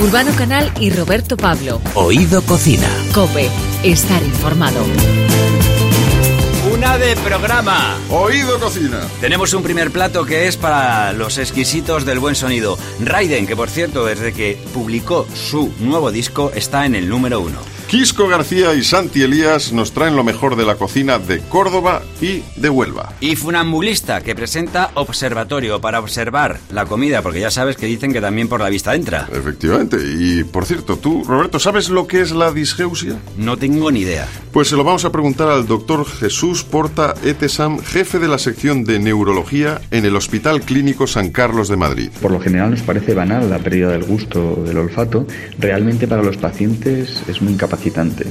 Urbano Canal y Roberto Pablo. Oído Cocina. Cope, estar informado. Una de programa. Oído Cocina. Tenemos un primer plato que es para los exquisitos del buen sonido. Raiden, que por cierto, desde que publicó su nuevo disco, está en el número uno. Quisco García y Santi Elías nos traen lo mejor de la cocina de Córdoba y de Huelva. Y Funambulista, que presenta Observatorio para observar la comida, porque ya sabes que dicen que también por la vista entra. Efectivamente. Y por cierto, tú, Roberto, ¿sabes lo que es la disgeusia? No tengo ni idea. Pues se lo vamos a preguntar al doctor Jesús Porta Etesam, jefe de la sección de neurología en el Hospital Clínico San Carlos de Madrid. Por lo general nos parece banal la pérdida del gusto del olfato. Realmente para los pacientes es muy incapacitante.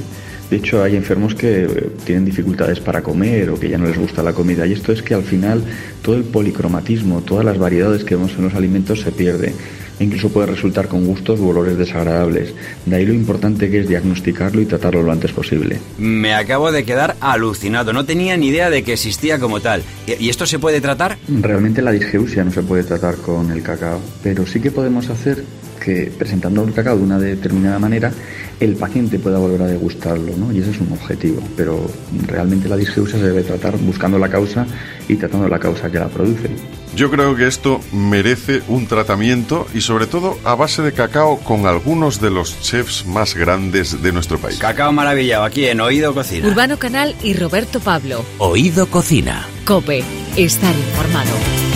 De hecho, hay enfermos que eh, tienen dificultades para comer o que ya no les gusta la comida. Y esto es que al final todo el policromatismo, todas las variedades que vemos en los alimentos se pierde. E incluso puede resultar con gustos u olores desagradables. De ahí lo importante que es diagnosticarlo y tratarlo lo antes posible. Me acabo de quedar alucinado. No tenía ni idea de que existía como tal. ¿Y esto se puede tratar? Realmente la disgeusia no se puede tratar con el cacao, pero sí que podemos hacer que presentando el cacao de una determinada manera el paciente pueda volver a degustarlo, ¿no? Y ese es un objetivo, pero realmente la disgeusia se debe tratar buscando la causa y tratando la causa que la produce. Yo creo que esto merece un tratamiento y sobre todo a base de cacao con algunos de los chefs más grandes de nuestro país. Cacao maravillado aquí en Oído Cocina. Urbano Canal y Roberto Pablo. Oído Cocina. Cope, estar informado.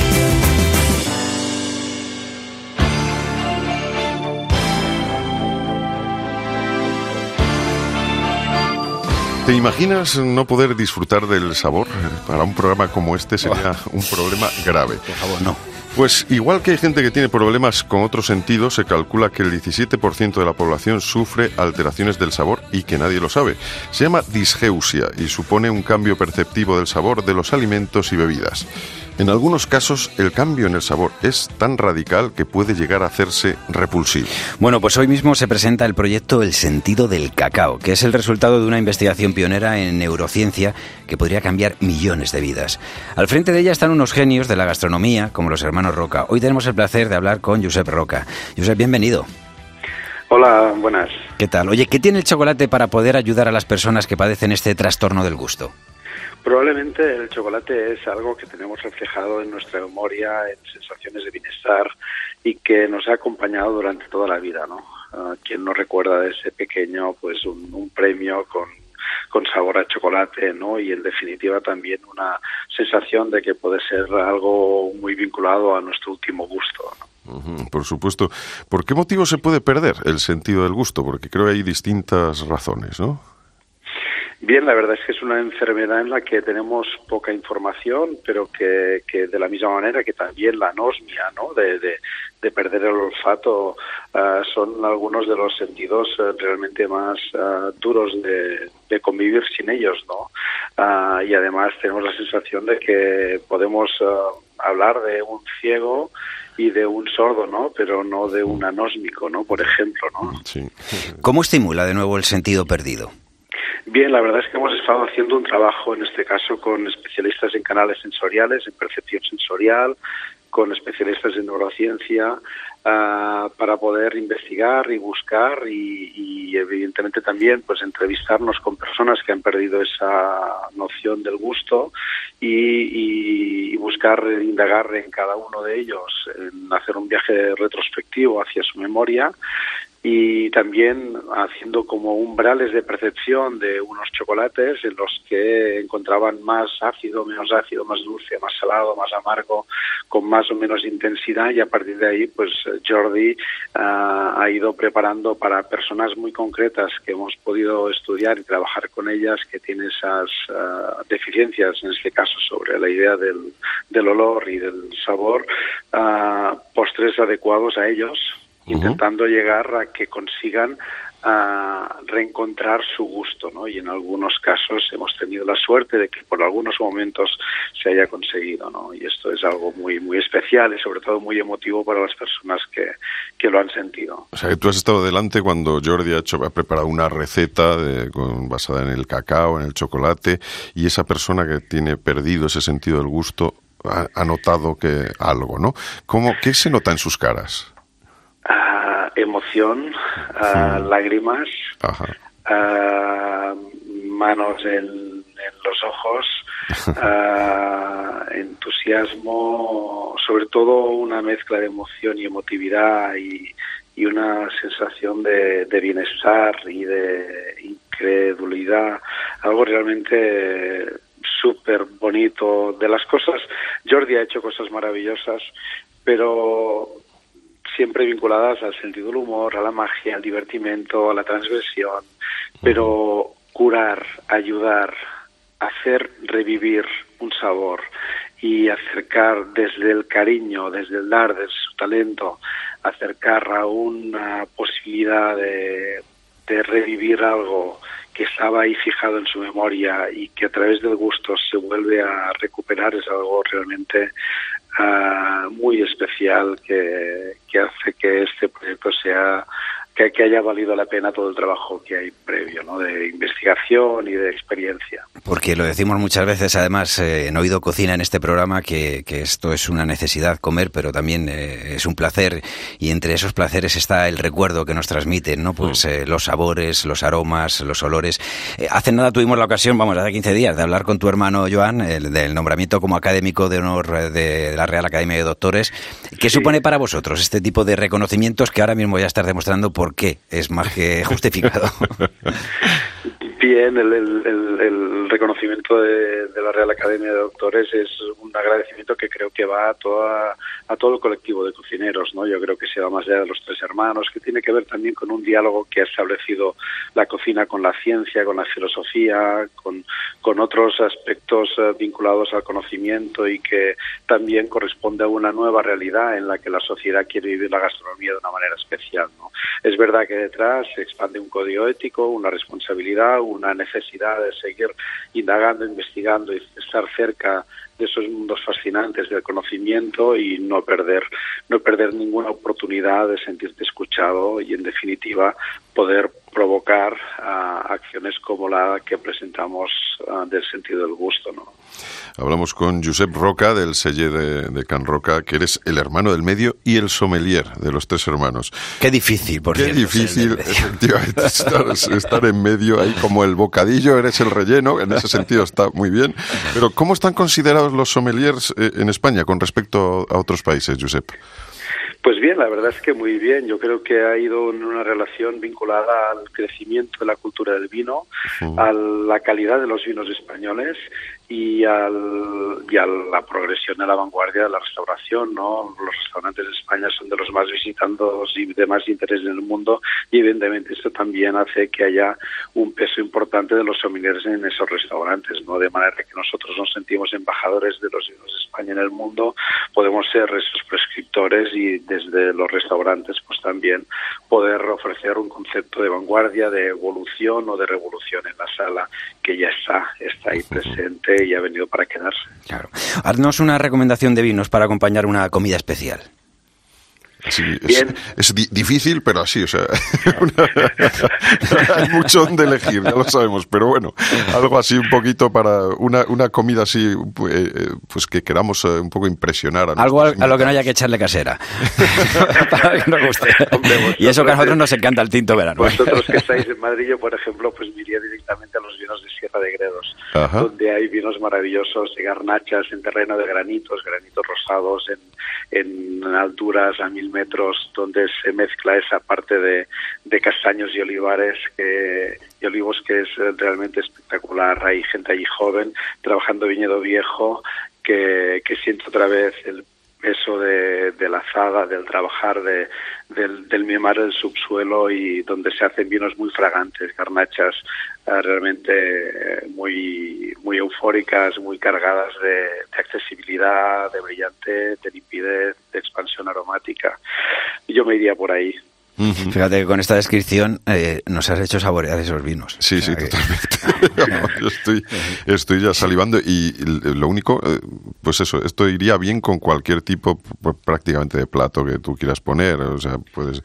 ¿Te imaginas no poder disfrutar del sabor? Para un programa como este sería un problema grave. Por favor, no. Pues igual que hay gente que tiene problemas con otros sentidos, se calcula que el 17% de la población sufre alteraciones del sabor y que nadie lo sabe. Se llama disgeusia y supone un cambio perceptivo del sabor de los alimentos y bebidas. En algunos casos, el cambio en el sabor es tan radical que puede llegar a hacerse repulsivo. Bueno, pues hoy mismo se presenta el proyecto El sentido del cacao, que es el resultado de una investigación pionera en neurociencia que podría cambiar millones de vidas. Al frente de ella están unos genios de la gastronomía, como los hermanos Roca. Hoy tenemos el placer de hablar con Josep Roca. Josep, bienvenido. Hola, buenas. ¿Qué tal? Oye, ¿qué tiene el chocolate para poder ayudar a las personas que padecen este trastorno del gusto? Probablemente el chocolate es algo que tenemos reflejado en nuestra memoria, en sensaciones de bienestar y que nos ha acompañado durante toda la vida, ¿no? Uh, ¿Quién no recuerda de ese pequeño, pues un, premio con, con sabor a chocolate, ¿no? Y en definitiva también una sensación de que puede ser algo muy vinculado a nuestro último gusto, ¿no? Por supuesto. ¿Por qué motivo se puede perder el sentido del gusto? Porque creo que hay distintas razones, ¿no? Bien, la verdad es que es una enfermedad en la que tenemos poca información, pero que, que de la misma manera que también la anosmia, ¿no? De, de, de perder el olfato, uh, son algunos de los sentidos uh, realmente más uh, duros de, de, convivir sin ellos, ¿no? y además tenemos la sensación de que podemos hablar de un ciego y de un sordo, ¿no? Pero no de un anósmico, ¿no? Por ejemplo, ¿no? Sí. ¿Cómo estimula de nuevo el sentido perdido? Bien, la verdad es que hemos estado haciendo un trabajo, en este caso, con especialistas en canales sensoriales, en percepción sensorial, con especialistas en neurociencia, uh, para poder investigar y buscar y, y, evidentemente también pues entrevistarnos con personas que han perdido esa noción del gusto y, y, buscar indagar en cada uno de ellos, en hacer un viaje retrospectivo hacia su memoria y también haciendo como umbrales de percepción de unos chocolates en los que encontraban más ácido, menos ácido, más dulce, más salado, más amargo, con más o menos intensidad. Y a partir de ahí pues Jordi uh, ha ido preparando para personas muy concretas que hemos podido estudiar y trabajar con ellas que tienen esas uh, deficiencias, en este caso sobre la idea del, olor y del sabor, uh, postres adecuados a ellos intentando uh -huh. llegar a que consigan uh, reencontrar su gusto, ¿no? Y en algunos casos hemos tenido la suerte de que por algunos momentos se haya conseguido, ¿no? Y esto es algo muy muy especial y sobre todo muy emotivo para las personas que, que lo han sentido. O sea, que tú has estado delante cuando Jordi ha, hecho, ha preparado una receta de, con, basada en el cacao, en el chocolate, y esa persona que tiene perdido ese sentido del gusto ha, ha notado que algo, ¿no? ¿Cómo, ¿Qué se nota en sus caras? Emoción, lágrimas, manos en, los ojos, entusiasmo, sobre todo una mezcla de emoción y emotividad y, una sensación de, bienestar y de incredulidad, algo realmente súper bonito de las cosas. Jordi ha hecho cosas maravillosas, pero siempre vinculadas al sentido del humor, a la magia, al divertimento, a la transgresión, pero curar, ayudar, hacer revivir un sabor y acercar desde el cariño, desde el dar, desde su talento, acercar a una posibilidad de, de revivir algo que estaba ahí fijado en su memoria y que a través del gusto se vuelve a recuperar es algo realmente uh, muy especial que, que hace que este proyecto sea que, que, haya valido la pena todo el trabajo que hay previo, ¿no? de investigación y de experiencia. Porque lo decimos muchas veces, además, eh, en Oído Cocina en este programa, que, que, esto es una necesidad comer, pero también eh, es un placer, y entre esos placeres está el recuerdo que nos transmiten, ¿no? Pues mm. eh, los sabores, los aromas, los olores. Eh, hace nada tuvimos la ocasión, vamos, hace 15 días, de hablar con tu hermano Joan, el, del nombramiento como académico de honor de la Real Academia de Doctores. ¿Qué supone para vosotros este tipo de reconocimientos que ahora mismo ya estás demostrando por qué es más que justificado. Bien, el, reconocimiento de, la Real Academia de Doctores es un agradecimiento que creo que va a, toda, a todo el colectivo de cocineros, ¿no? Yo creo que se va más allá de los tres hermanos, que tiene que ver también con un diálogo que ha establecido la cocina con la ciencia, con la filosofía, con, con otros aspectos eh, vinculados al conocimiento y que también corresponde a una nueva realidad en la que la sociedad quiere vivir la gastronomía de una manera especial, ¿no? Es verdad que detrás se expande un código ético, una responsabilidad, una necesidad de seguir indagando, investigando y estar cerca de esos mundos fascinantes del conocimiento y no perder no perder ninguna oportunidad de sentirte escuchado y en definitiva poder provocar uh, acciones como la que presentamos uh, del sentido del gusto. ¿no? Hablamos con Josep Roca del selle de, de, Can Roca, que eres el hermano del medio y el sommelier de los tres hermanos. Qué difícil, por Qué difícil, efectivamente, estar, estar, en medio ahí como el bocadillo, eres el relleno, en ese sentido está muy bien. Pero ¿cómo están considerados los sommeliers eh, en España con respecto a otros países, Josep? Pues bien, la verdad es que muy bien. Yo creo que ha ido en una relación vinculada al crecimiento de la cultura del vino, a la calidad de los vinos españoles y, al, y a la progresión de la vanguardia de la restauración. ¿no? Los restaurantes de España son de los más visitados y de más interés en el mundo y evidentemente esto también hace que haya un peso importante de los sommeliers en esos restaurantes, ¿no? de manera que nosotros nos sentimos embajadores de los vinos España en el mundo, podemos ser esos prescriptores y desde los restaurantes pues también poder ofrecer un concepto de vanguardia, de evolución o de revolución en la sala que ya está, está ahí presente y ha venido para quedarse. Claro. Haznos una recomendación de vinos para acompañar una comida especial. Sí, es, difícil, pero así, o sea, hay mucho donde elegir, ya lo sabemos, pero bueno, algo así un poquito para una, una comida así, pues, eh, pues que queramos eh, un poco impresionar. A algo a, lo que no haya que echarle casera, para que nos guste. y eso que a nosotros nos encanta el tinto verano. Vosotros que estáis en Madrid, yo por ejemplo, pues iría directamente a los vinos de Sierra de Gredos, donde hay vinos maravillosos de garnachas en terreno de granitos, granitos rosados en, en alturas a mil metros donde se mezcla esa parte de, de castaños y olivares que, y olivos que es realmente espectacular. Hay gente allí joven trabajando viñedo viejo que, que siente otra vez el peso de, la azada, del trabajar, de, del, del mimar el subsuelo y donde se hacen vinos muy fragantes, garnachas uh, realmente eh, muy, muy eufóricas, muy cargadas de, accesibilidad, de brillante, de limpidez, de expansión aromática. Yo me iría por ahí. Fíjate que con esta descripción eh, nos has hecho saborear esos vinos. Sí, sí, totalmente. Yo estoy, estoy ya salivando y lo único, eh, pues eso, esto iría bien con cualquier tipo prácticamente de plato que tú quieras poner. O sea, puedes,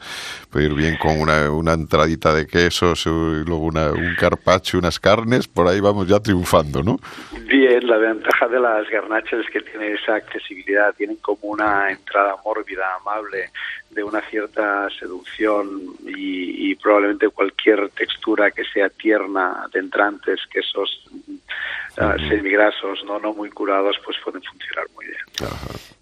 ir bien con una, una entradita de quesos y luego una, un carpaccio, unas carnes, por ahí vamos ya triunfando, ¿no? Bien, la ventaja de las garnachas es que tiene esa accesibilidad, tienen como una entrada mórbida, amable, de una cierta seducción y, y probablemente cualquier textura que sea tierna de entrantes, quesos uh, semigrasos, no, no muy curados, pues pueden funcionar muy bien.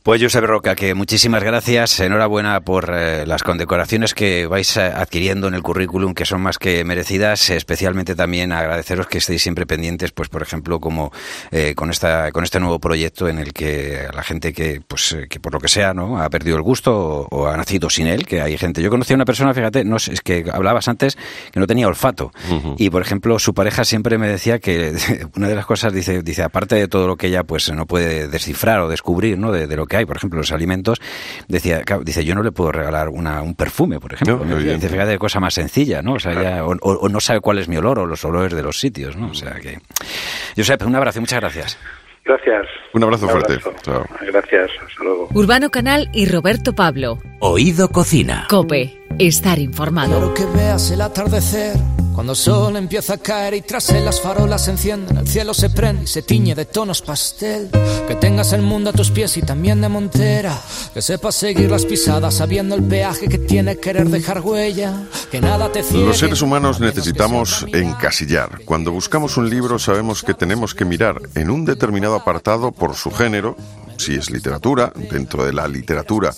Pues Josep Roca, que muchísimas gracias, enhorabuena por eh, las condecoraciones que vais eh, adquiriendo en el currículum, que son más que merecidas, especialmente también agradeceros que estéis siempre pendientes, pues por ejemplo, como eh, con esta con este nuevo proyecto en el que la gente que pues que por lo que sea, ¿no? ha perdido el gusto o, o ha nacido sin él, que hay gente. Yo conocí a una persona, fíjate, no es que hablabas antes que no tenía olfato. Y por ejemplo, su pareja siempre me decía que una de las cosas dice dice aparte de todo lo que ella pues no puede descifrar o descubrir, ¿no? De, de lo que hay, por ejemplo, los alimentos, decía, claro, dice, yo no le puedo regalar una, un perfume, por ejemplo. No, dice, fíjate, cosa más sencilla, ¿no? O, sea, ya- o, o- o no sabe cuál es mi olor o los olores de los sitios, ¿no? O sea que... Josep, un abrazo y muchas gracias. Gracias. Un abrazo fuerte. abrazo. Chao. Gracias. Hasta luego. Urbano Canal y Roberto Pablo. Oído Cocina. Cope. Estar informado. Quiero que veas el atardecer cuando el sol empieza a caer y tras él las farolas se encienden, el cielo se prende y se tiñe de tonos pastel. Que tengas el mundo a tus pies y también de montera, que sepas seguir las pisadas sabiendo el peaje que tiene querer dejar huella, que nada te ciegue. Los seres humanos necesitamos encasillar. Cuando buscamos un libro sabemos que tenemos que mirar en un determinado apartado por su género, si es literatura, dentro de la literatura,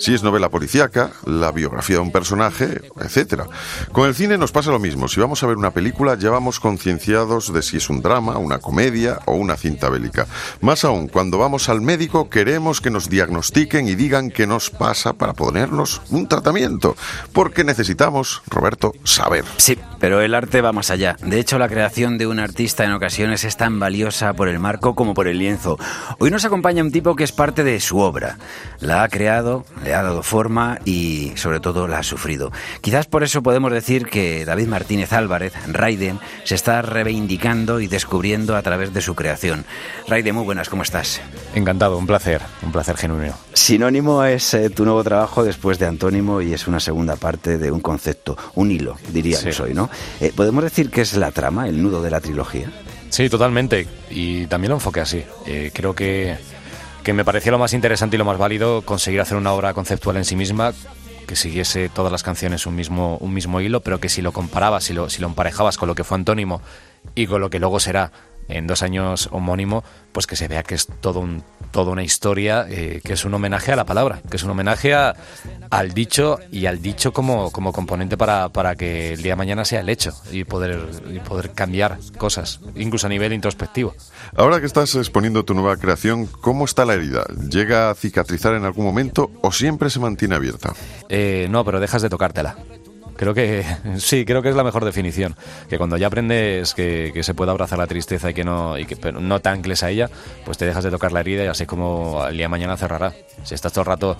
si es novela policíaca, la biografía de un personaje, etcétera. Con el cine nos pasa lo mismo. Si vamos a ver una película ya vamos concienciados de si es un drama, una comedia o una cinta bélica. Más aún, cuando vamos al médico queremos que nos diagnostiquen y digan qué nos pasa para ponernos un tratamiento, porque necesitamos, Roberto, saber. Sí, pero el arte va más allá. De hecho, la creación de un artista en ocasiones es tan valiosa por el marco como por el lienzo. Hoy nos acompaña un tipo que es parte de su obra. La ha creado, ha dado forma y, sobre todo, la ha sufrido. Quizás por eso podemos decir que David Martínez Álvarez, Raiden, se está reivindicando y descubriendo a través de su creación. Raiden, muy buenas, ¿cómo estás? Encantado, un placer, un placer genuino. Sinónimo es eh, tu nuevo trabajo después de Antónimo y es una segunda parte de un concepto, un hilo, diríamos Sí. hoy, ¿no? Eh, ¿Podemos decir que es la trama, el nudo de la trilogía? Sí, totalmente. Y también lo enfoqué así. Eh, creo que, que me parecía lo más interesante y lo más válido conseguir hacer una obra conceptual en sí misma que siguiese todas las canciones un mismo, un mismo hilo, pero que si lo comparabas, si lo, si lo emparejabas con lo que fue Antónimo y con lo que luego será en dos años homónimo, pues que se vea que es todo un, toda una historia, eh, que es un homenaje a la palabra, que es un homenaje a- al dicho y al dicho como, como componente para, para que el día de mañana sea el hecho y poder, y poder cambiar cosas, incluso a nivel introspectivo. Ahora que estás exponiendo tu nueva creación, ¿cómo está la herida? ¿Llega a cicatrizar en algún momento o siempre se mantiene abierta? Eh, no, pero dejas de tocártela. Creo que sí, creo que es la mejor definición. Que cuando ya aprendes que, que se puede abrazar la tristeza y que no y que pero no te ancles a ella, pues te dejas de tocar la herida y así como el día de mañana cerrará. Si estás todo el rato,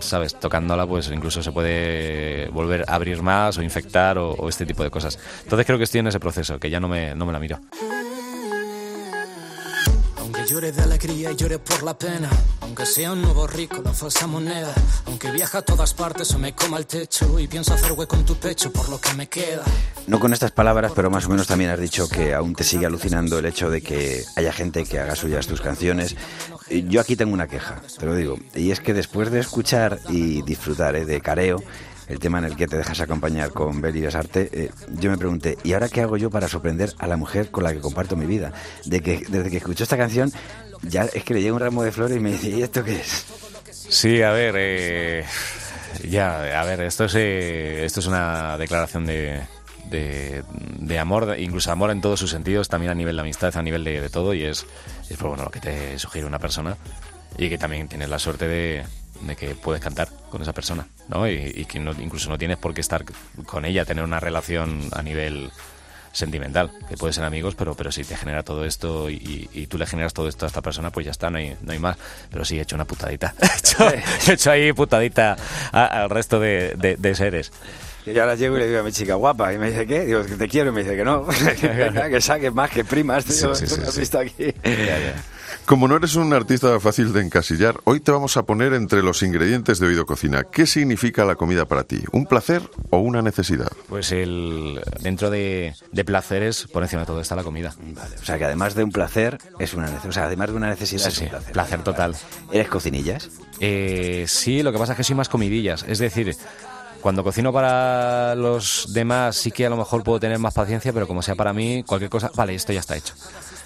sabes, tocándola, pues incluso se puede volver a abrir más o infectar o, o este tipo de cosas. Entonces creo que estoy en ese proceso, que ya no me, no me la miro. Llore de alegría y llore por la pena, aunque sea un nuevo rico, la falsa moneda, aunque viaja a todas partes o me coma el techo y pienso hacer hueco en tu pecho por lo que me queda. No con estas palabras, pero más o menos también has dicho que aún te sigue alucinando el hecho de que haya gente que haga suyas tus canciones. Eh, Yo aquí tengo una queja, te lo digo, y es que después de escuchar y disfrutar eh, de Careo, el tema en el que te dejas acompañar con Beli Besarte, eh, yo me pregunté, ¿y ahora qué hago yo para sorprender a la mujer con la que comparto mi vida? De que desde que escuchó esta canción, ya es que le llega un ramo de flores y me dice, ¿y esto qué es? Sí, a ver, eh, ya, a ver, esto es, eh, esto es una declaración de, de, amor, incluso amor en todos sus sentidos, también a nivel de amistad, a nivel de, todo, y es, es pues, bueno, lo que te sugiere una persona y que también tienes la suerte de que puedes cantar con esa persona, ¿no? Y, y que no- incluso no tienes por qué estar con ella, tener una relación a nivel sentimental, que puede ser amigos, pero, pero si te genera todo esto y, y- tú le generas todo esto a esta persona, pues ya está, no hay, no hay más. Pero sí, he hecho una putadita. he, hecho, he hecho ahí putadita al resto de, de- de seres. Y ahora llego y le digo a mi chica guapa, y me dice, ¿qué? Digo, que te quiero, y me dice que no, que saques más que primas, tío, Sí, sí, ¿tú sí, me has visto aquí. Como no eres un artista fácil de encasillar, hoy te vamos a poner entre los ingredientes de Oído Cocina. ¿Qué significa la comida para ti? ¿Un placer o una necesidad? Pues el dentro de, de placeres, por encima de todo está la comida. Vale, o sea que además de un placer, es una necesidad. O sea, además de una necesidad, Sí, es sí, un placer. placer total. ¿Eres cocinillas? Eh, sí, lo que pasa es que soy más comidillas. Es decir, cuando cocino para los demás sí que a lo mejor puedo tener más paciencia, pero como sea para mí, cualquier cosa, vale, esto ya está hecho.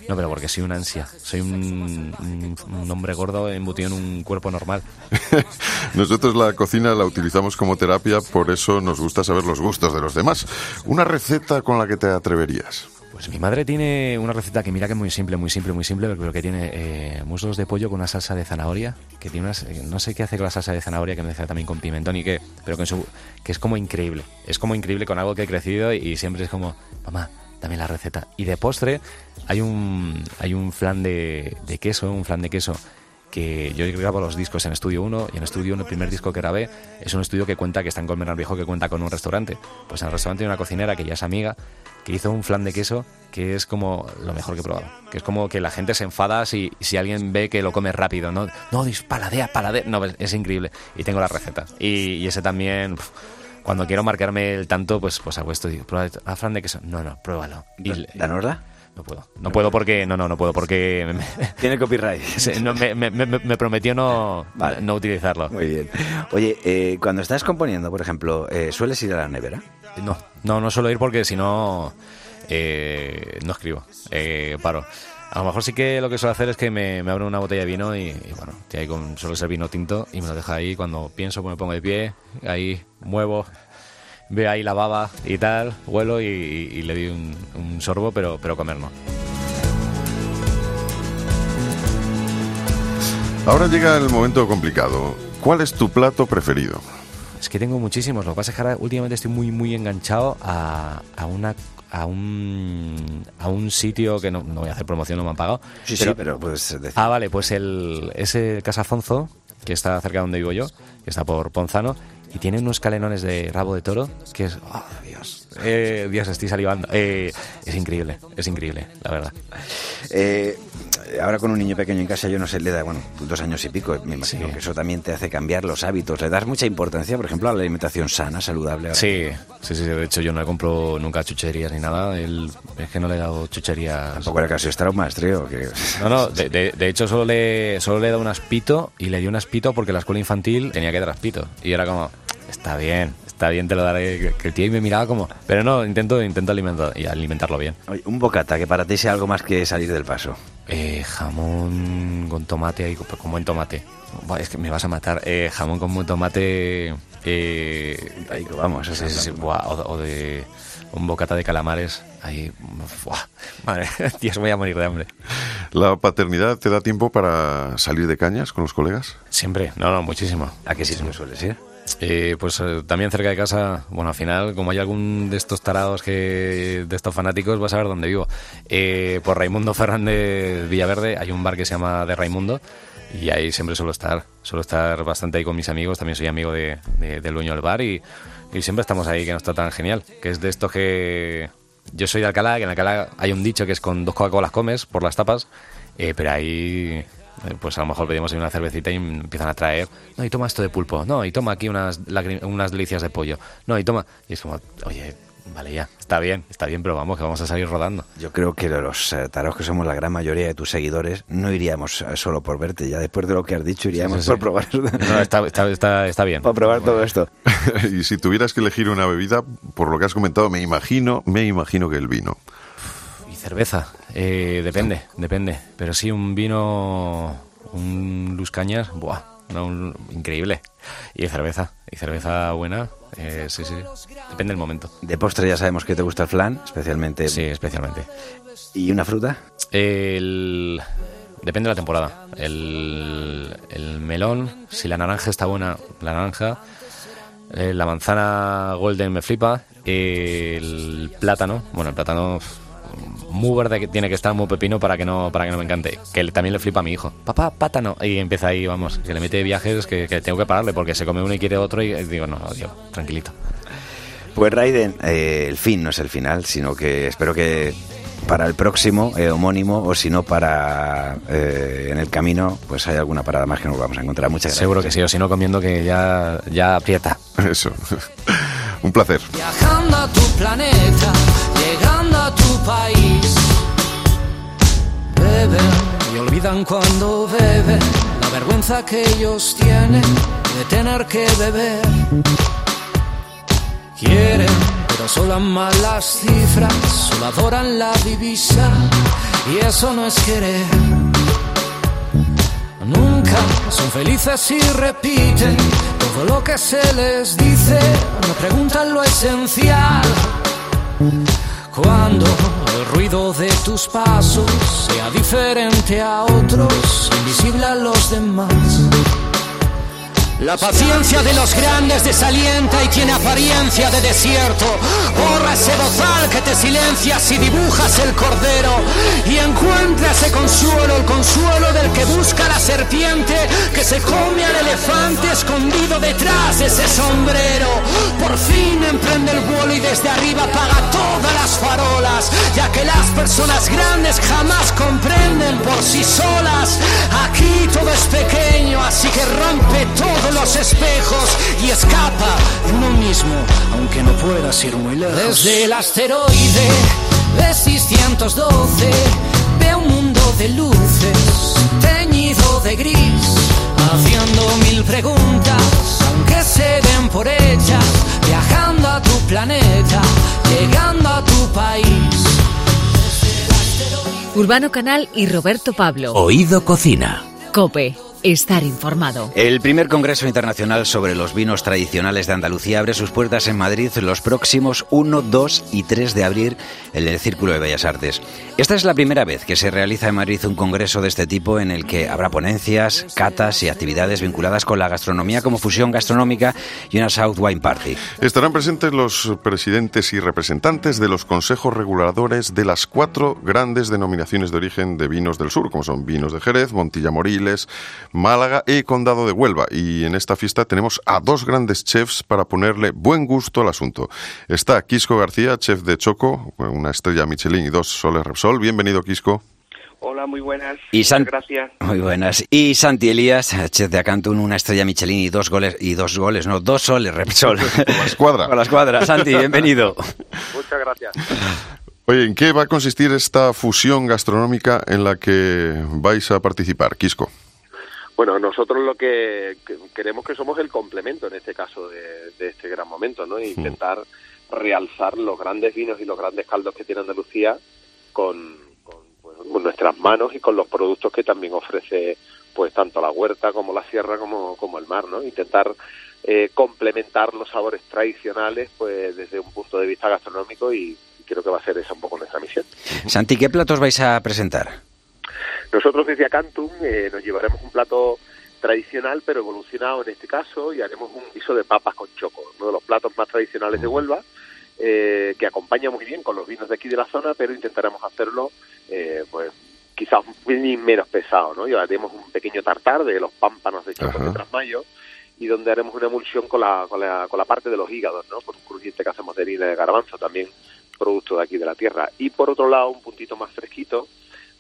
No, pero porque soy una ansia. Soy un, un- un hombre gordo embutido en un cuerpo normal. Nosotros la cocina la utilizamos como terapia, por eso nos gusta saber los gustos de los demás. Una receta con la que te atreverías. Pues mi madre tiene una receta que mira que es muy simple, muy simple, muy simple, pero que tiene eh, muslos de pollo con una salsa de zanahoria, que tiene unas, eh, no sé qué hace con la salsa de zanahoria, que me hace también con pimentón y qué, pero que, su- que es como increíble. Es como increíble con algo que he crecido y, y siempre es como, mamá, dame la receta. Y de postre hay un, hay un flan de, de queso, un flan de queso que yo grabo los discos en Estudio 1 y en Estudio 1 el primer disco que grabé es un estudio que cuenta que está en Colmenar Viejo que cuenta con un restaurante. Pues en el restaurante hay una cocinera que ya es amiga que hizo un flan de queso que es como lo mejor que he probado. Que es como que la gente se enfada si, si alguien ve que lo come rápido no no dis- paladea no es, increíble. Y tengo la receta. Y, y ese también cuando quiero marcarme el tanto pues pues hago esto y digo prueba a flan de queso no no pruébalo y le- ¿Danosla? no puedo no puedo porque no no no puedo porque me- Tiene copyright. no, me, me- me- me prometió no, Vale. no utilizarlo. Muy bien. Oye, eh, cuando estás componiendo, por ejemplo, eh, ¿sueles ir a la nevera? No, no, no suelo ir porque si no, eh, no escribo, eh, paro. A lo mejor sí que lo que suelo hacer es que me, me abro una botella de vino y, y bueno, ahí con, suele ser vino tinto y me lo deja ahí cuando pienso, pues me pongo de pie, ahí muevo, veo ahí la baba y tal, huelo y, y le doy un, un sorbo, pero, pero comer no. Ahora llega el momento complicado. ¿Cuál es tu plato preferido? Es que tengo muchísimos. Lo que pasa es que ahora últimamente estoy muy, muy enganchado a, a una a un a un sitio que no, no voy a hacer promoción, no me han pagado. Sí, sí, pero decir. Ah, vale, pues el ese Casa Afonso, que está cerca de donde vivo yo, que está por Ponzano, y tiene unos calenones de rabo de toro que es. ¡Oh, Dios! Eh, Dios, estoy salivando. Eh, es increíble, es increíble, la verdad. Eh, ahora con un niño pequeño en casa, yo no sé, le da, bueno, dos años y pico, me imagino Sí. que eso también te hace cambiar los hábitos. Le das mucha importancia, por ejemplo, a la alimentación sana, saludable. Sí, sí, sí, de hecho yo no le compro nunca chucherías ni nada. Él, es que no le he dado chucherías. Tampoco era casi traumas, trío. Que... No, no, de, de- de hecho solo le, solo le he dado un aspito y le di un aspito porque la escuela infantil tenía que dar aspito. Y era como, está bien, está bien, te lo daré. Que- Que el tío me miraba como, pero no, intento, intento alimentar, y alimentarlo bien. Oye, un bocata, que para ti sea algo más que salir del paso. Eh, jamón con tomate ahí, con buen tomate. Buah, es que me vas a matar. Eh, jamón con buen tomate. Eh, Ahí, vamos, sí, sí, es sí, buah, o, o de un bocata de calamares. Ahí, buah, madre, Dios, voy a morir de hambre. ¿La paternidad te da tiempo para salir de cañas con los colegas? Siempre, no, no, muchísimo. ¿A qué sitio sueles ir? Eh, pues eh, también cerca de casa, bueno, al final, como hay algún de estos tarados que de estos fanáticos, vas a ver dónde vivo. Eh, por Raimundo Fernández Villaverde hay un bar que se llama De Raimundo y ahí siempre suelo estar. Suelo estar bastante ahí con mis amigos, también soy amigo de, de- del dueño del bar y, y siempre estamos ahí, que nos tratan genial. Que es de estos que... Yo soy de Alcalá, que en Alcalá hay un dicho que es con dos Coca-Colas comes por las tapas, pero ahí pues a lo mejor pedimos ahí una cervecita y empiezan a traer, no, y toma esto de pulpo, no, y toma aquí unas, unas delicias de pollo, no, y toma, y es como, oye, vale ya, está bien, está bien, pero vamos, que vamos a salir rodando. Yo creo que los eh, taraos que somos la gran mayoría de tus seguidores no iríamos eh, solo por verte. Ya después de lo que has dicho, iríamos Sí, sí, por probar, No, está, está, está, está bien. por probar todo esto. y si tuvieras que elegir una bebida, por lo que has comentado, me imagino, me imagino que el vino. Cerveza, eh, depende, depende, pero sí un vino, un Luz Cañas, buah, no, un- increíble. Y cerveza, y cerveza buena, eh, sí, sí, depende del momento. De postre ya sabemos que te gusta el flan, especialmente. Sí, especialmente. ¿Y una fruta? El... Depende de la temporada. El, el melón, si la naranja está buena, la naranja. Eh, la manzana golden me flipa. El plátano, bueno, el plátano muy verde que tiene que estar, muy pepino para que no para que no me encante. Que también le flipa a mi hijo. Papá, plátano. Y empieza ahí, vamos, que le mete viajes que, que tengo que pararle porque se come uno y quiere otro y digo, no, no, Dios, tranquilito. Pues Raiden, eh, el fin no es el final, sino que espero que para el próximo eh, homónimo o si no para eh, en el camino, pues hay alguna parada más que nos vamos a encontrar. Muchas gracias. Seguro que sí, o si no comiendo que ya, ya aprieta. Eso. Un placer. Viajando a tu planeta, llegando a tu país. Beben y olvidan cuando beben la vergüenza que ellos tienen de tener que beber. Quieren, pero solo aman las cifras, solo adoran la divisa y eso no es querer. Nunca son felices y repiten todo lo que se les dice, no preguntan lo esencial. Cuando ruido de tus pasos sea diferente a otros, invisible a los demás. La paciencia de los grandes desalienta y tiene apariencia de desierto. Borra ese bozal que te silencia si dibujas el cordero y encuentra ese consuelo, el consuelo del que busca la serpiente que se come al elefante escondido detrás de ese sombrero. Por fin emprende el vuelo y desde arriba apaga todas las farolas, ya que las personas grandes jamás comprenden por sí solas. Aquí todo es pequeño, así que rompe todo los espejos y escapa de uno mismo, aunque no puedas ir muy lejos. Desde el asteroide de 612 ve un mundo de luces teñido de gris, haciendo mil preguntas, aunque se den por ellas, viajando a tu planeta, llegando a tu país. Urbano Canal y Roberto Pablo. Oído Cocina. Cope. Estar informado. El primer Congreso Internacional sobre los Vinos Tradicionales de Andalucía abre sus puertas en Madrid los próximos 1, 2 y 3 de abril en el Círculo de Bellas Artes. Esta es la primera vez que se realiza en Madrid un congreso de este tipo en el que habrá ponencias, catas y actividades vinculadas con la gastronomía como fusión gastronómica y una South Wine Party. Estarán presentes los presidentes y representantes de los consejos reguladores de las cuatro grandes denominaciones de origen de vinos del sur, como son vinos de Jerez, Montilla Moriles, Málaga y Condado de Huelva. Y en esta fiesta tenemos a dos grandes chefs para ponerle buen gusto al asunto. Está Quisco García, chef de Choco, una estrella Michelin y dos soles Repsol. Bienvenido, Quisco. Hola, muy buenas. Y San... Gracias. Muy buenas. Y Santi Elías, chef de Acantun, una estrella Michelin y dos goles, y dos goles, no, dos soles Repsol. Con la escuadra. Con la escuadra. Santi, bienvenido. Muchas gracias. Oye, ¿en qué va a consistir esta fusión gastronómica en la que vais a participar, Quisco? Bueno, nosotros lo que, que queremos que somos el complemento en este caso de, de este gran momento, ¿no? Intentar realzar los grandes vinos y los grandes caldos que tiene Andalucía con, con, pues, con nuestras manos y con los productos que también ofrece pues tanto la huerta como la sierra como, como el mar, ¿no? Intentar eh, complementar los sabores tradicionales pues desde un punto de vista gastronómico y, y creo que va a ser esa un poco nuestra misión. Santi, ¿qué platos vais a presentar? Nosotros desde Acantum eh, nos llevaremos un plato tradicional pero evolucionado en este caso y haremos un guiso de papas con choco, uno de los platos más tradicionales de Huelva eh, que acompaña muy bien con los vinos de aquí de la zona pero intentaremos hacerlo eh, pues quizás un pelín menos pesado, ¿no? Llevaremos un pequeño tartar de los pámpanos de choco de Trasmayo y donde haremos una emulsión con la, con la, con la parte de los hígados, ¿no? Con un crujiente que hacemos de harina de garbanzo también producto de aquí de la tierra. Y por otro lado, un puntito más fresquito,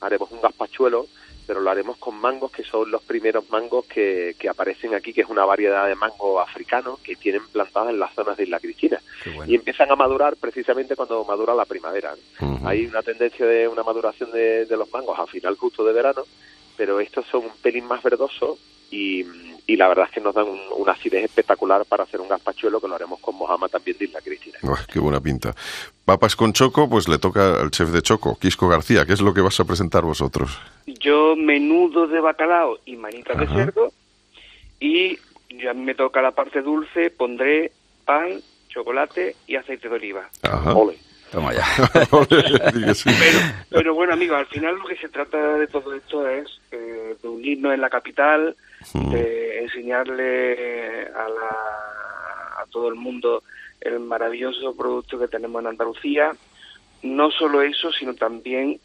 haremos un gazpachuelo, pero lo haremos con mangos que son los primeros mangos que, que aparecen aquí, que es una variedad de mango africano que tienen plantadas en las zonas de Isla Cristina. bueno. Y empiezan a madurar precisamente cuando madura la primavera. Hay una tendencia de una maduración de, de los mangos a final justo de verano, pero estos son un pelín más verdosos y, y la verdad es que nos dan un- una acidez espectacular para hacer un gazpachuelo que lo haremos con mojama también de Isla Cristina. Qué buena pinta. Papas con choco, pues le toca al chef de Choco, Quisco García. ¿Qué es lo que vas a presentar vosotros? Yo menudo de bacalao y manitas de cerdo y ya me toca la parte dulce, pondré pan, chocolate y aceite de oliva. Ajá. Ole. Toma ya. Pero bueno, amigo, al final lo que se trata de todo esto es eh, de unirnos en la capital, Mm. de enseñarle a, la, a todo el mundo el maravilloso producto que tenemos en Andalucía. No solo eso, sino también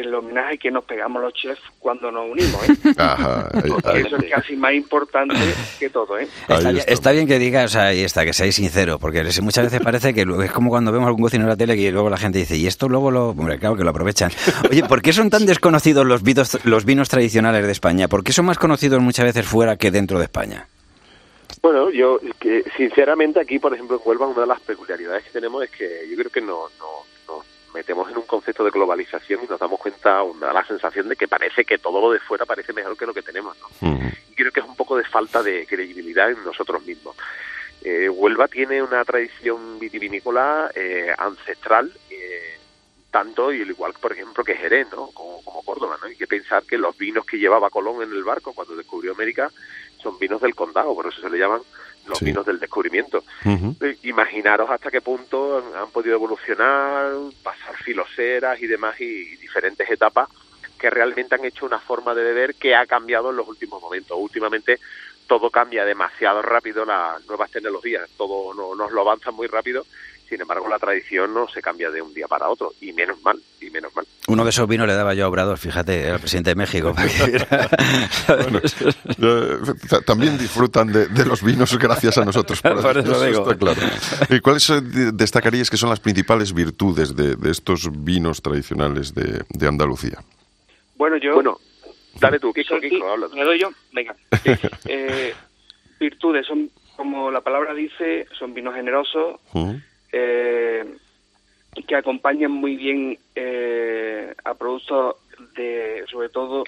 el homenaje que nos pegamos los chefs cuando nos unimos, ¿eh? Ajá. ahí- Porque eso es casi más importante que todo, ¿eh? Está, bien- está. está bien que digas, o sea, ahí está, que seáis sincero, porque muchas veces parece que lo- es como cuando vemos algún cocinero en la tele que luego la gente dice, y esto luego lo, hombre, claro que lo aprovechan. Oye, ¿por qué son tan desconocidos los vinos, los vinos tradicionales de España? ¿Por qué son más conocidos muchas veces fuera que dentro de España? Bueno, yo que, sinceramente aquí, por ejemplo, en Huelva, una de las peculiaridades que tenemos es que yo creo que no, metemos en un concepto de globalización y nos damos cuenta, da la sensación de que parece que todo lo de fuera parece mejor que lo que tenemos, ¿no? Y creo que es un poco de falta de credibilidad en nosotros mismos. Eh, Huelva tiene una tradición vitivinícola eh, ancestral, eh, tanto y al igual, por ejemplo, que Jerez, ¿no? Como, como Córdoba, ¿no? Hay que pensar que los vinos que llevaba Colón en el barco cuando descubrió América son vinos del condado, por eso se le llaman los Sí. vinos del descubrimiento. Eh, Imaginaros hasta qué punto han, han podido evolucionar, pasar filoseras y demás y, y diferentes etapas que realmente han hecho una forma de beber que ha cambiado en los últimos momentos. Últimamente todo cambia demasiado rápido, las nuevas tecnologías, todo no- nos lo avanzan muy rápido, sin embargo la tradición no se cambia de un día para otro, y menos mal, y menos mal. Uno de esos vinos le daba yo a Obrador, fíjate, al presidente de México. Bueno, eh, ta- también disfrutan de, de los vinos gracias a nosotros. Por eso digo. está claro. ¿Y cuáles eh, de- destacaríais que son las principales virtudes de, de estos vinos tradicionales de, de Andalucía? Bueno, yo... Bueno, dale tú, Kiko, Kiko, habla. ¿Me doy yo? Venga. Eh, virtudes son, como la palabra dice, son vinos generosos. Eh, que acompañan muy bien eh, a productos de, sobre todo,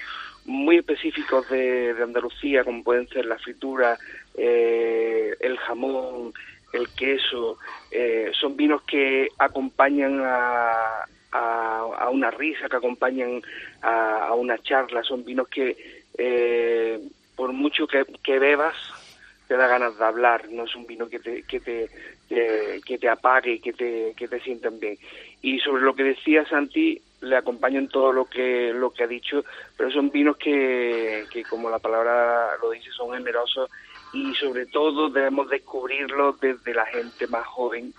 muy específicos de, de Andalucía, como pueden ser la fritura, eh, el jamón, el queso. eh, son vinos que acompañan a, a, a una risa, que acompañan a, una charla. Son vinos que, eh, por mucho que, que bebas, te da ganas de hablar, no es un vino que te, que te, que, que te apague y que te, que te sientan bien. Y sobre lo que decía Santi, le acompañan todo lo que, lo que ha dicho, pero son vinos que, que, como la palabra lo dice, son generosos y sobre todo debemos descubrirlos desde la gente más joven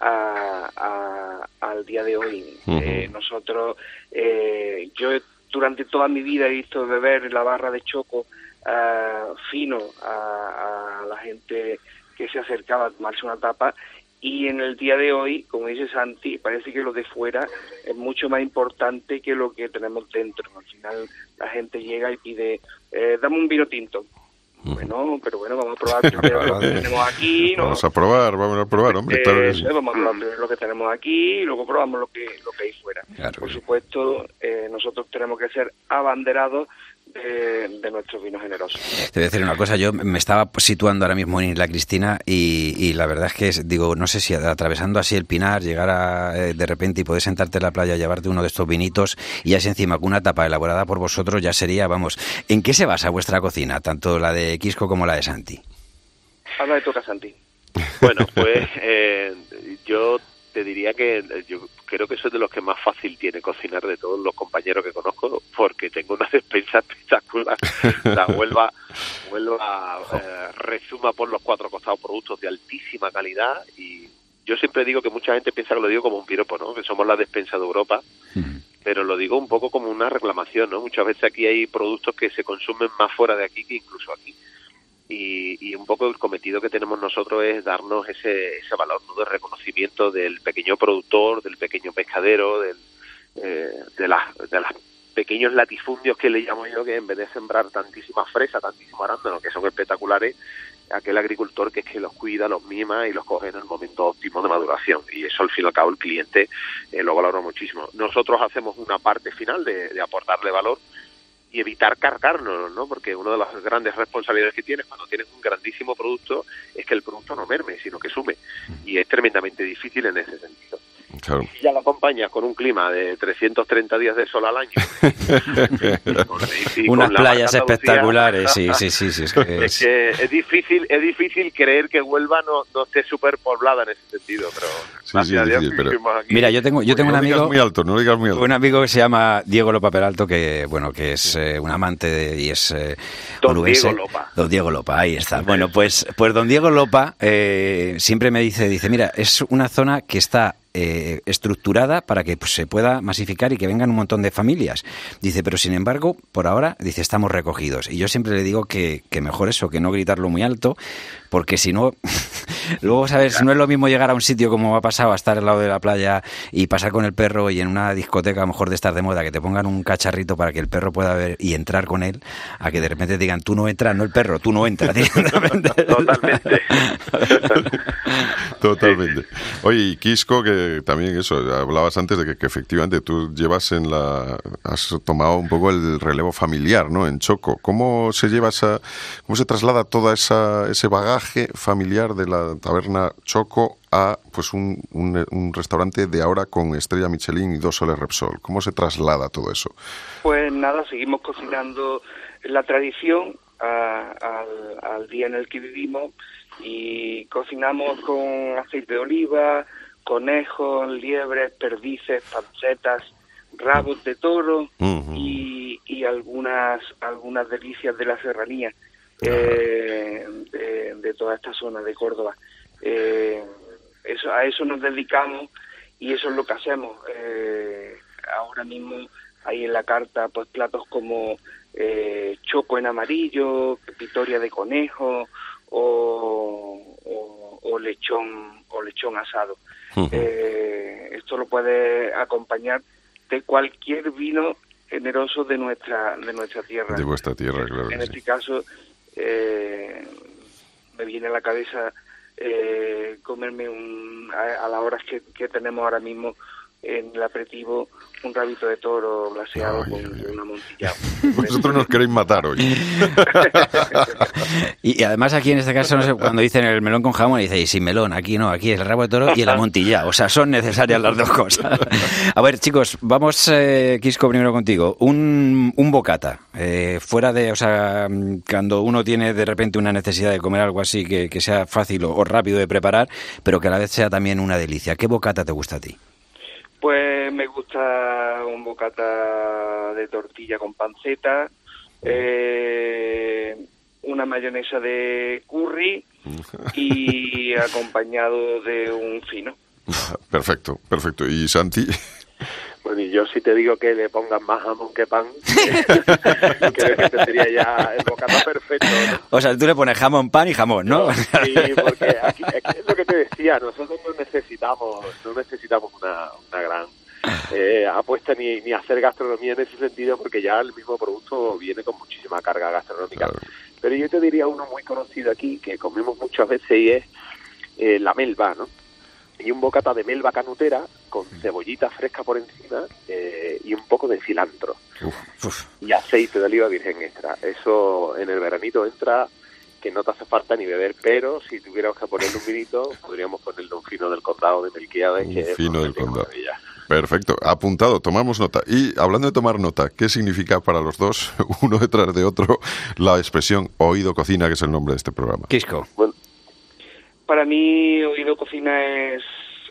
a- a- al día de hoy. Eh, nosotros, eh, yo durante toda mi vida he visto beber la barra de choco ah, fino a, a la gente que se acercaba a tomarse una tapa y en el día de hoy, como dice Santi, parece que lo de fuera es mucho más importante que lo que tenemos dentro. Al final la gente llega y pide, eh, dame un vino tinto. Bueno, pero bueno, vamos a probar primero lo que tenemos aquí, ¿no? Vamos a probar, vamos a probar, hombre. Eso, vamos a probar primero lo que tenemos aquí y luego probamos lo que, lo que hay fuera. Claro. Por supuesto, eh, nosotros tenemos que ser abanderados de, de nuestros vinos generosos. Te voy a decir una cosa, yo me estaba situando ahora mismo en Isla Cristina y, y la verdad es que, es- digo, no sé si atravesando así el Pinar, llegar a, eh, de repente y poder sentarte en la playa, llevarte uno de estos vinitos y así encima con una tapa elaborada por vosotros ya sería, vamos, ¿en qué se basa vuestra cocina, tanto la de Quisco como la de Santi? Habla de toca, Santi. Bueno, pues eh, yo te diría que eh, yo creo que soy de los que más fácil tiene cocinar de todos los compañeros que conozco, porque tengo una despensa espectacular. La Huelva, Huelva eh, resuma por los cuatro costados productos de altísima calidad y yo siempre digo que mucha gente piensa que lo digo como un piropo, ¿no? Que somos la despensa de Europa, pero lo digo un poco como una reclamación, ¿no? Muchas veces aquí hay productos que se consumen más fuera de aquí que incluso aquí. Y, y un poco el cometido que tenemos nosotros es darnos ese, ese valor de reconocimiento del pequeño productor, del pequeño pescadero, del, eh, de, las, pequeños latifundios que le llamo yo, que en vez de sembrar tantísimas fresas, tantísimos arándanos, que son espectaculares, aquel agricultor que es que los cuida, los mima y los coge en el momento óptimo de maduración. Y eso al fin y al cabo el cliente eh, lo valora muchísimo. Nosotros hacemos una parte final de, de aportarle valor y evitar cargarnos, ¿no? Porque una de las grandes responsabilidades que tienes cuando tienes un grandísimo producto es que el producto no merme, sino que sume. Y es tremendamente difícil en ese sentido. Claro. Si ya lo acompañas con un clima de 330 días de sol al año, con- Unas la playas espectaculares, sí, sí, sí, sí, es que es es- que es difícil, es difícil creer que Huelva no, no esté súper poblada en ese sentido, pero Sí, sí, difícil, pero-. Mira, yo tengo, yo tengo no un amigo... muy alto, no digas muy alto. Un amigo que se llama Diego Lopa Peralto, que bueno, que es eh, un amante de- y es eh, Don. Diego Lopa. Don Diego Lopa, ahí está. Bueno, pues, pues don Diego Lopa eh, siempre me dice, dice, mira, es una zona que está eh, estructurada para que pues, se pueda masificar y que vengan un montón de familias. Dice, pero sin embargo, por ahora, dice, estamos recogidos. Y yo siempre le digo que, que mejor eso, que no gritarlo muy alto, porque si no, luego, ¿sabes? No es lo mismo llegar a un sitio como ha pasado, a estar al lado de la playa y pasar con el perro y en una discoteca, a lo mejor de estar de moda, que te pongan un cacharrito para que el perro pueda ver y entrar con él, a que de repente te digan, tú no entras, no el perro, tú no entras. directamente. Totalmente. Totalmente. Oye, y Quisco, que también eso, hablabas antes de que, que efectivamente tú llevas en la... has tomado un poco el relevo familiar, ¿no? En Choco. ¿Cómo se lleva esa... cómo se traslada toda esa ese bagaje familiar de la taberna Choco a pues un, un- un restaurante de ahora con estrella Michelin y dos soles Repsol. ¿Cómo se traslada todo eso? Pues nada, seguimos cocinando la tradición a- al, al día en el que vivimos y cocinamos con aceite de oliva, conejos, liebres, perdices, pancetas, rabos de toro y, y algunas algunas delicias de la serranía eh, de, de toda esta zona de Córdoba. Eh, eso, a eso nos dedicamos y eso es lo que hacemos. Eh, ahora mismo hay en la carta pues platos como eh, choco en amarillo, pitoria de conejo o, o- o lechón o lechón asado. Eh, esto lo puede acompañar de cualquier vino generoso de nuestra de nuestra tierra. De vuestra tierra, claro. En sí. este caso, eh, me viene a la cabeza eh, comerme un, a, las horas que tenemos ahora mismo en el aperitivo un rabito de toro glaseado con un amontillado. Vosotros nos queréis matar hoy. Y, y además aquí en este caso, no sé, cuando dicen el melón con jamón, dice, y sin melón, aquí no, aquí es el rabo de toro y el amontillado. O sea, son necesarias las dos cosas. A ver, chicos, vamos, eh, Quisco, primero contigo. Un, un bocata, eh, fuera de, o sea, cuando uno tiene de repente una necesidad de comer algo así que, que sea fácil o, o rápido de preparar, pero que a la vez sea también una delicia. ¿Qué bocata te gusta a ti? Pues me gusta un bocata de tortilla con panceta, eh, una mayonesa de curry y acompañado de un fino. Perfecto, perfecto. ¿Y Santi? Bueno, y yo si te digo que le pongan más jamón que pan, creo que este sería ya el bocata perfecto. ¿no? O sea, tú le pones jamón, pan y jamón, ¿no? Sí, porque aquí, aquí decía, nosotros no necesitamos, no necesitamos una, una gran eh, apuesta ni, ni hacer gastronomía en ese sentido, porque ya el mismo producto viene con muchísima carga gastronómica. Pero yo te diría uno muy conocido aquí, que comemos muchas veces y es eh, la melva, ¿no? Y un bocata de melva canutera con cebollita fresca por encima eh, y un poco de cilantro y aceite de oliva virgen extra. Eso en el veranito entra que no te hace falta ni beber, pero si tuviéramos que ponerle un vinito, podríamos ponerle un fino del condado de Melquiades, que es Fino del condado. maravilla. Perfecto, apuntado, tomamos nota. Y hablando de tomar nota, ¿qué significa para los dos, uno detrás de otro, la expresión oído cocina, que es el nombre de este programa? Quisco. Para mí, Oído Cocina es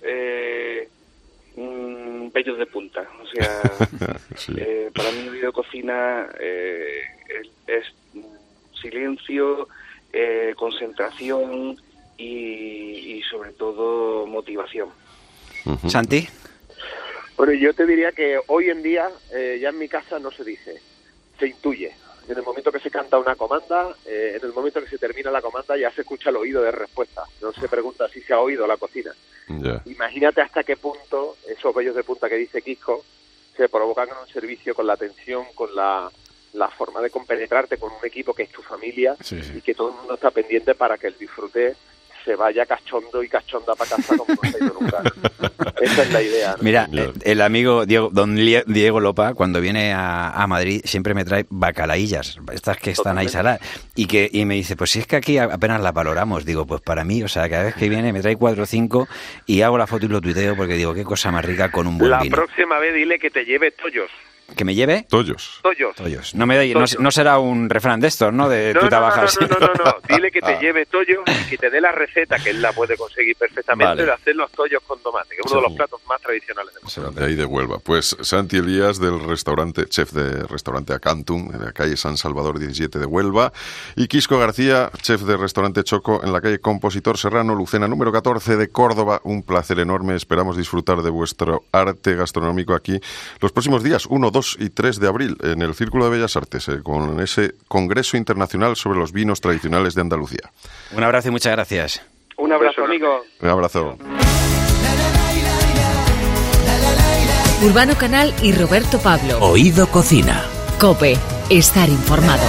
eh, bellos de punta. O sea, eh, para mí, Oído Cocina eh, es, es, silencio, eh, concentración y, y, sobre todo, motivación. Santi. Bueno, yo te diría que hoy en día, eh, ya en mi casa no se dice, se intuye. En el momento que se canta una comanda, eh, en el momento que se termina la comanda, ya se escucha el oído de respuesta. No se pregunta si se ha oído la cocina. Imagínate hasta qué punto esos bellos de punta que dice Quisco se provocan en un servicio con la atención, con la, la forma de compenetrarte con un equipo que es tu familia y que todo el mundo está pendiente para que el disfrute se vaya cachondo y cachonda para casa como no se ha ido nunca. Esa es la idea. ¿no? Mira, eh, el amigo Diego, don Diego Lopa, cuando viene a, a Madrid, siempre me trae bacalaillas, estas que están ahí saladas, y que y me dice, pues si es que aquí apenas las valoramos, digo, pues para mí, o sea, cada vez que viene me trae cuatro o cinco y hago la foto y lo tuiteo porque digo, qué cosa más rica con un buen La vino. próxima vez dile que te lleve tollos. ¿Que me lleve? Tollos. Tollos. Tollos. No, me da- no, no será un refrán de estos, ¿no? De No, tú trabajas. no, no, no, no, no. Dile que te Ah. lleve tollos y que te dé la receta, que él la puede conseguir perfectamente, Vale. de hacer los tollos con tomate, que es uno de los platos más tradicionales. De ahí de Huelva. Pues Santi Elías del restaurante, chef de restaurante Acantum, en la calle San Salvador 17 de Huelva. Y Quisco García, chef de restaurante Choco, en la calle Compositor Serrano, Lucena número 14 de Córdoba. Un placer enorme. Esperamos disfrutar de vuestro arte gastronómico aquí los próximos días, 1, 2 y 3 de abril, en el Círculo de Bellas Artes, eh, con ese Congreso Internacional sobre los vinos tradicionales de Andalucía. Un abrazo y muchas gracias. Un abrazo, amigo. Un abrazo. Urbano Canal y Roberto Pablo. Oído Cocina. Cope, estar informado.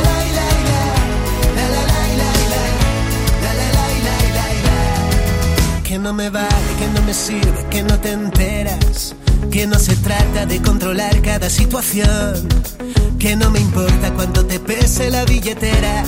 Que no me vale, que no me sirve, que no te enteras. Que no se trata de controlar cada situación. Que no me importa cuánto te pese la billetera.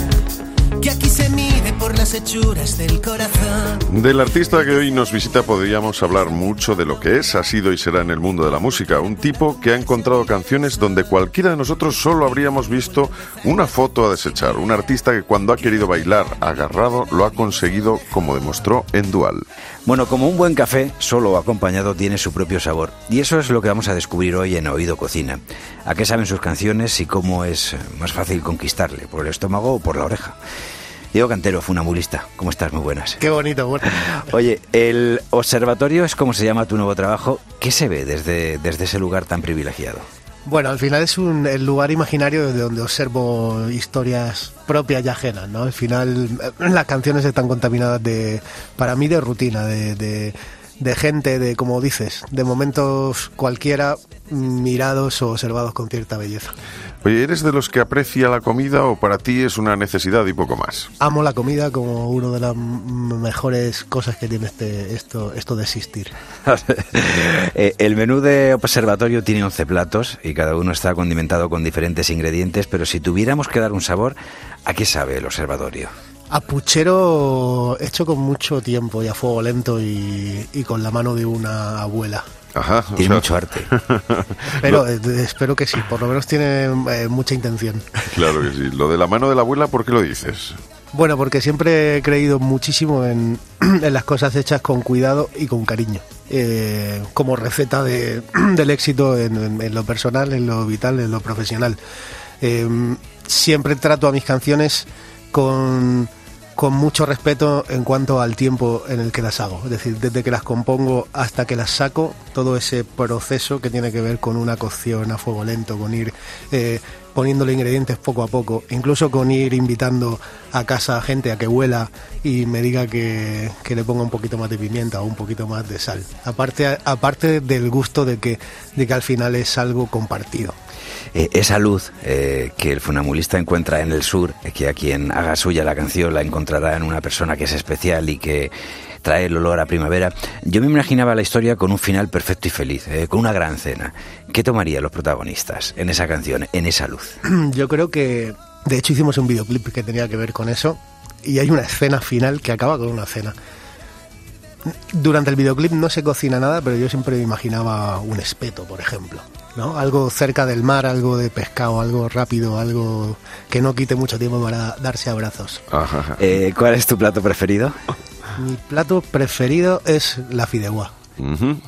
que aquí se mide por las hechuras del corazón. Del artista que hoy nos visita podríamos hablar mucho de lo que es, ha sido y será en el mundo de la música. Un tipo que ha encontrado canciones donde cualquiera de nosotros solo habríamos visto una foto a desechar. Un artista que cuando ha querido bailar agarrado lo ha conseguido como demostró en Dual. Bueno, como un buen café, solo o acompañado tiene su propio sabor. Y eso es lo que vamos a descubrir hoy en Oído Cocina. ¿A qué saben sus canciones y cómo es más fácil conquistarle? ¿Por el estómago o por la oreja? Diego Cantero, funambulista. ¿Cómo estás? Muy buenas. Qué bonito, bueno. Oye, el observatorio es como se llama tu nuevo trabajo. ¿Qué se ve desde, desde ese lugar tan privilegiado? Bueno, al final es un, el lugar imaginario desde donde observo historias propias y ajenas, ¿no? Al final eh, las canciones están contaminadas de, para mí, de rutina, de, de, de gente, de, como dices, de momentos cualquiera mirados o observados con cierta belleza. Oye, ¿eres de los que aprecia la comida o para ti es una necesidad y poco más? Amo la comida como una de las mejores cosas que tiene este, esto, esto de existir. Eh, el menú de observatorio tiene 11 platos y cada uno está condimentado con diferentes ingredientes, pero si tuviéramos que dar un sabor, ¿a qué sabe el observatorio? A puchero hecho con mucho tiempo y a fuego lento y, y con la mano de una abuela. Ajá. o Tiene sea- mucho arte. Pero eh, espero que sí, por lo menos tiene eh, mucha intención. Claro que sí. Lo de la mano de la abuela, ¿por qué lo dices? Bueno, porque siempre he creído muchísimo en, en las cosas hechas con cuidado y con cariño. Eh, como receta de- del éxito en, en- en lo personal, en lo vital, en lo profesional. Eh, siempre trato a mis canciones con, con mucho respeto en cuanto al tiempo en el que las hago. Es decir, desde que las compongo hasta que las saco, todo ese proceso que tiene que ver con una cocción a fuego lento, con ir eh, poniéndole ingredientes poco a poco, incluso con ir invitando a casa a gente a que huela y me diga que, que le ponga un poquito más de pimienta o un poquito más de sal. Aparte, aparte del gusto de que, de que al final es algo compartido. Eh, esa luz eh, que el funambulista encuentra en el sur, eh, que a quien haga suya la canción la encontrará en una persona que es especial y que trae el olor a primavera. Yo me imaginaba la historia con un final perfecto y feliz, con una gran cena. ¿Qué tomarían los protagonistas en esa canción, en esa luz? Yo creo que, de hecho, hicimos un videoclip que tenía que ver con eso y hay una escena final que acaba con una cena. Durante el videoclip no se cocina nada, pero yo siempre imaginaba un espeto, por ejemplo. ¿No? Algo cerca del mar, algo de pescado, algo rápido, algo que no quite mucho tiempo para darse abrazos. Ajá. Eh, ¿Cuál es tu plato preferido? Mi plato preferido es la fideuá.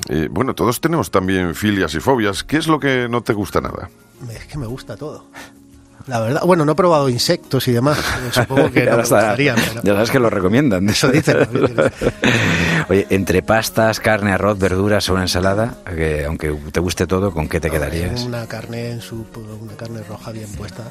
Eh, bueno, todos tenemos también filias y fobias. ¿Qué es lo que no te gusta nada? Es que me gusta todo. La verdad, bueno, no he probado insectos y demás. Supongo que Ya no sabes- gustarían, pero... ya sabes que lo recomiendan. Eso dicen. Oye, entre pastas, carne, arroz, verduras o una ensalada, que aunque te guste todo, ¿con qué te quedarías? Una carne en su, una carne roja bien puesta.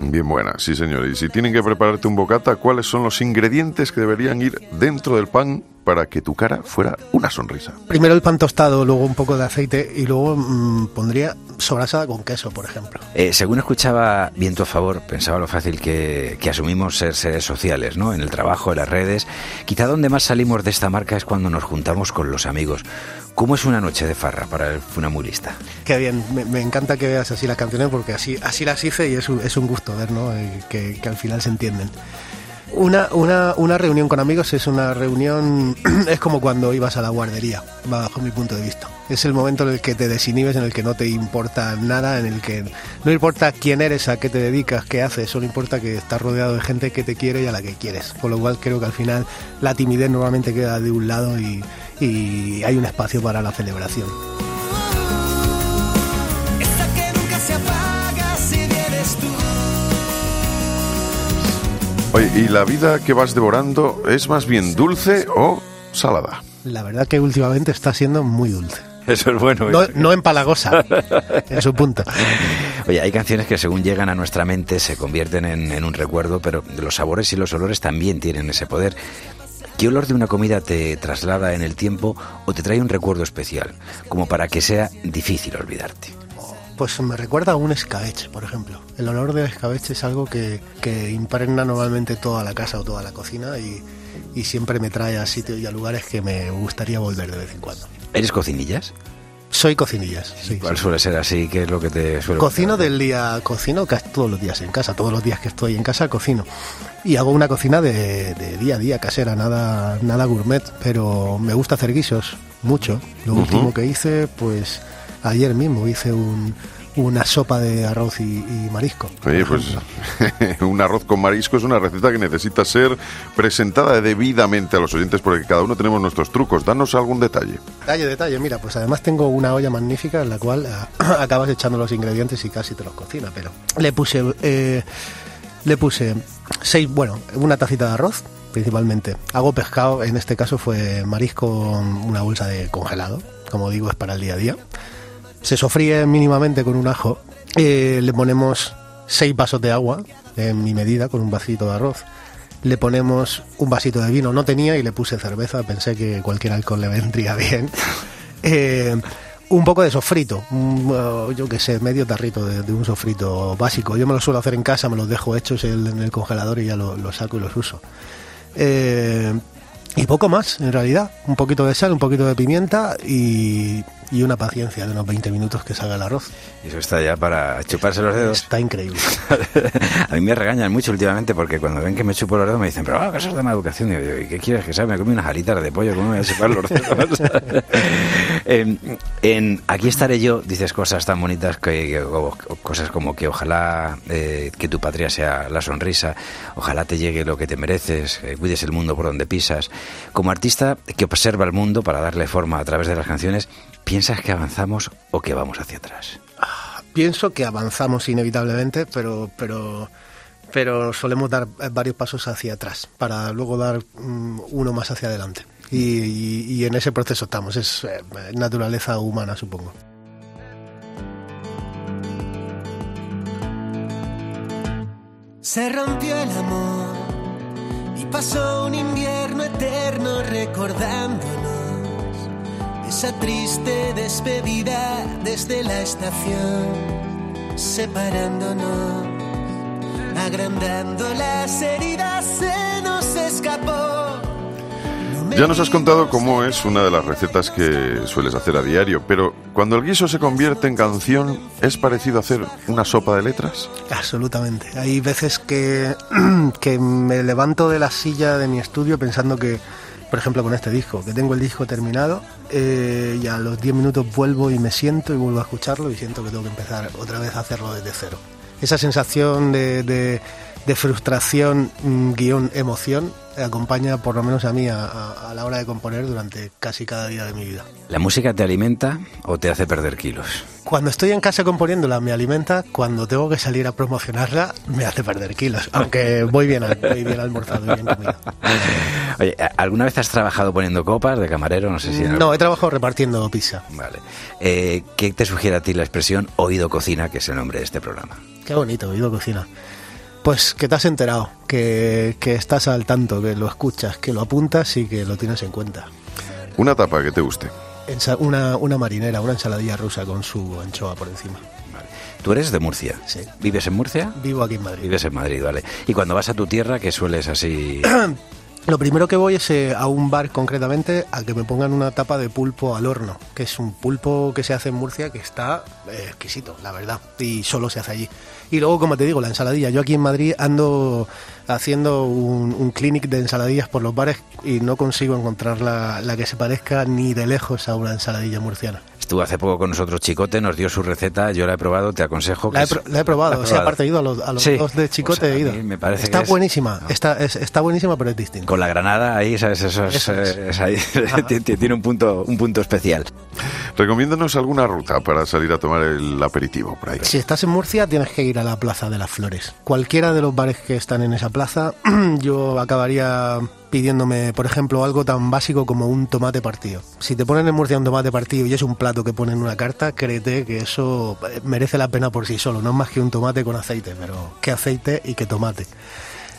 Bien buena, sí señor. Y si tienen que prepararte un bocata, ¿cuáles son los ingredientes que deberían ir dentro del pan para que tu cara fuera una sonrisa? Primero el pan tostado, luego un poco de aceite y luego mm, pondría sobrasada con queso, por ejemplo. Eh, según escuchaba Viento a Favor, pensaba lo fácil que, que asumimos ser seres sociales, ¿no? En el trabajo, en las redes. Quizá donde más salimos de esta marca es cuando nos juntamos con los amigos. ¿Cómo es una noche de farra para el funambulista? Qué bien, me, me encanta que veas así las canciones porque así, así las hice y es un, es un gusto ver ¿no? Eh, que, que al final se entienden. Una, una, una reunión con amigos es una reunión, es como cuando ibas a la guardería, bajo mi punto de vista. Es el momento en el que te desinhibes, en el que no te importa nada, en el que no importa quién eres, a qué te dedicas, qué haces, solo importa que estás rodeado de gente que te quiere y a la que quieres. Con lo cual creo que al final la timidez normalmente queda de un lado y, y hay un espacio para la celebración. Esta que nunca se apaga si vienes tú. Oye, ¿y la vida que vas devorando es más bien dulce o salada? La verdad que últimamente está siendo muy dulce. Eso es bueno. No, no empalagosa, en su punto. Oye, hay canciones que según llegan a nuestra mente se convierten en, en un recuerdo, pero los sabores y los olores también tienen ese poder. ¿Qué olor de una comida te traslada en el tiempo o te trae un recuerdo especial, como para que sea difícil olvidarte? Pues me recuerda a un escabeche, por ejemplo. El olor del escabeche es algo que, que impregna normalmente toda la casa o toda la cocina y, y siempre me trae a sitios y a lugares que me gustaría volver de vez en cuando. ¿Eres cocinillas? Soy cocinillas. Sí, ¿Cuál suele ser así? ¿Qué es lo que te suele Cocino gustar? del día, cocino casi todos los días en casa, todos los días que estoy en casa cocino. Y hago una cocina de, de día a día, casera, nada, nada gourmet, pero me gusta hacer guisos, mucho. Lo último que hice, pues ayer mismo hice un, una sopa de arroz y, y marisco. Oye, pues un arroz con marisco es una receta que necesita ser presentada debidamente a los oyentes porque cada uno tenemos nuestros trucos. Danos algún detalle. Detalle, detalle, mira, pues además tengo una olla magnífica en la cual ah, acabas echando los ingredientes y casi te los cocina, pero le puse, eh, le puse seis, bueno, una tacita de arroz, principalmente. Hago pescado, en este caso fue marisco, una bolsa de congelado, como digo, es para el día a día. Se sofríe mínimamente con un ajo, eh, le ponemos seis vasos de agua, en mi medida, con un vasito de arroz. Le ponemos un vasito de vino, no tenía y le puse cerveza, pensé que cualquier alcohol le vendría bien. Eh, un poco de sofrito, uh, yo qué sé, medio tarrito de, un sofrito básico. Yo me lo suelo hacer en casa, me los dejo hechos en, el congelador y ya lo- los saco y los uso. Eh, y poco más, en realidad. Un poquito de sal, un poquito de pimienta y, y una paciencia de unos 20 minutos que salga el arroz. Eso está ya para chuparse los dedos. Está increíble. a mí me regañan mucho últimamente porque cuando ven que me chupo los dedos me dicen, pero ah, eso es de mala educación. Y yo ¿y qué quieres que sea? Me comí unas alitas de pollo, ¿cómo me voy a chupar los dedos? en, en Aquí estaré yo dices cosas tan bonitas que, que- o- cosas como que ojalá eh, que tu patria sea la sonrisa, ojalá te llegue lo que te mereces, que cuides el mundo por donde pisas. Como artista que observa el mundo para darle forma a través de las canciones, ¿piensas que avanzamos o que vamos hacia atrás? Pienso que avanzamos inevitablemente, pero, pero, pero solemos dar varios pasos hacia atrás para luego dar mm, uno más hacia adelante. Y, y- y en ese proceso estamos, es eh, naturaleza humana, supongo. Se rompió el amor y pasó un invierno eterno recordándonos esa triste despedida desde la estación, separándonos, agrandando las heridas, se nos escapó. Ya nos has contado cómo es una de las recetas que sueles hacer a diario, pero cuando el guiso se convierte en canción, ¿es parecido a hacer una sopa de letras? Absolutamente. Hay veces que, que me levanto de la silla de mi estudio pensando que, por ejemplo, con este disco, que tengo el disco terminado eh, y a los 10 minutos vuelvo y me siento y vuelvo a escucharlo y siento que tengo que empezar otra vez a hacerlo desde cero. Esa sensación de, de- de frustración, mm, guion, emoción, eh, acompaña por lo menos a mí a, a- a la hora de componer durante casi cada día de mi vida. ¿La música te alimenta o te hace perder kilos? Cuando estoy en casa componiéndola me alimenta, cuando tengo que salir a promocionarla me hace perder kilos, aunque voy bien, voy bien almorzado y bien comido. Oye, ¿alguna vez has trabajado poniendo copas de camarero? No sé si... No, he trabajado repartiendo pizza. Vale. Eh, ¿Qué te sugiere a ti la expresión oído cocina, que es el nombre de este programa? Qué bonito, oído cocina. Pues que te has enterado, que, que estás al tanto, que lo escuchas, que lo apuntas y que lo tienes en cuenta. Una tapa que te guste. Una, una marinera, una ensaladilla rusa con su anchoa por encima. Tú eres de Murcia. Sí. ¿Vives en Murcia? Vivo aquí en Madrid. Vives en Madrid, vale. Y cuando vas a tu tierra, ¿qué sueles así? Lo primero que voy es eh, a un bar concretamente a que me pongan una tapa de pulpo al horno, que es un pulpo que se hace en Murcia que está eh, exquisito, la verdad, y solo se hace allí. Y luego, como te digo, la ensaladilla. Yo aquí en Madrid ando haciendo un, un clinic de ensaladillas por los bares y no consigo encontrar la, la que se parezca ni de lejos a una ensaladilla murciana. Estuvo hace poco con nosotros Chicote, nos dio su receta, yo la he probado, te aconsejo que... La he, pro- la he probado, ¿La o has sea, aparte he ido a los, a los Sí. dos de Chicote, Pues a he ido. me parece está que es- buenísima, está, es- está buenísima, pero es distinta. Con la granada ahí, ¿sabes? Eso es, Eso es. eh, es ahí, ti- ti- tiene un punto, un punto especial. Recomiéndanos alguna ruta para salir a tomar el aperitivo por ahí. Si estás en Murcia, tienes que ir a la Plaza de las Flores. Cualquiera de los bares que están en esa plaza, yo acabaría pidiéndome, por ejemplo, algo tan básico como un tomate partido. Si te ponen en Murcia un tomate partido y es un plato que ponen en una carta, créete que eso eh, merece la pena por sí solo. No es más que un tomate con aceite, pero qué aceite y qué tomate.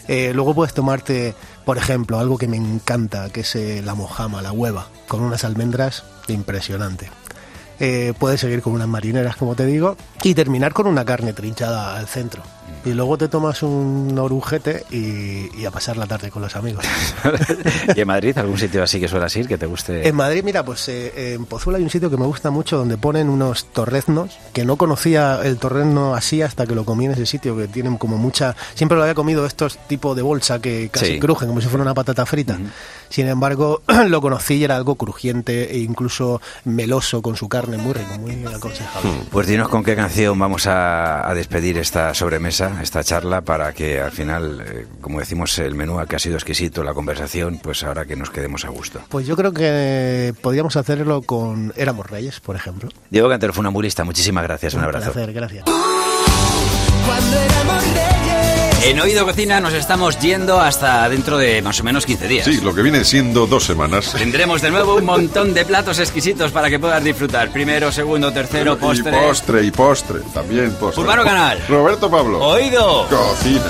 Eh, luego puedes tomarte, por ejemplo, algo que me encanta, que es eh, la mojama, la hueva, con unas almendras impresionante. Eh, puedes seguir con unas marineras, como te digo, y terminar con una carne trinchada al centro. Y luego te tomas un orujete y, y a pasar la tarde con los amigos. ¿Y en Madrid algún sitio así que suelas ir que te guste? En Madrid, mira, pues eh, en Pozuelo hay un sitio que me gusta mucho donde ponen unos torreznos, que no conocía el torrezno así hasta que lo comí en ese sitio, que tienen como mucha... Siempre lo había comido estos tipos de bolsa que casi Sí. crujen, como si fuera una patata frita. Sin embargo, lo conocí y era algo crujiente e incluso meloso con su carne, muy rico, muy aconsejable. Pues dinos con qué canción vamos a, a despedir esta sobremesa, esta charla, para que al final, eh, como decimos, el menú que ha sido exquisito, la conversación, pues ahora que nos quedemos a gusto. Pues yo creo que podríamos hacerlo con Éramos Reyes, por ejemplo. Diego Cantero funambulista, muchísimas gracias, un Un abrazo. placer, gracias. Cuando éramos reyes. En Oído Cocina nos estamos yendo hasta dentro de más o menos 15 días. Sí, lo que viene siendo dos semanas. Tendremos de nuevo un montón de platos exquisitos para que puedas disfrutar. Primero, segundo, tercero, postre. Y postre, y postre, también postre. Urbano Canal. Roberto Pablo. Oído. Cocina.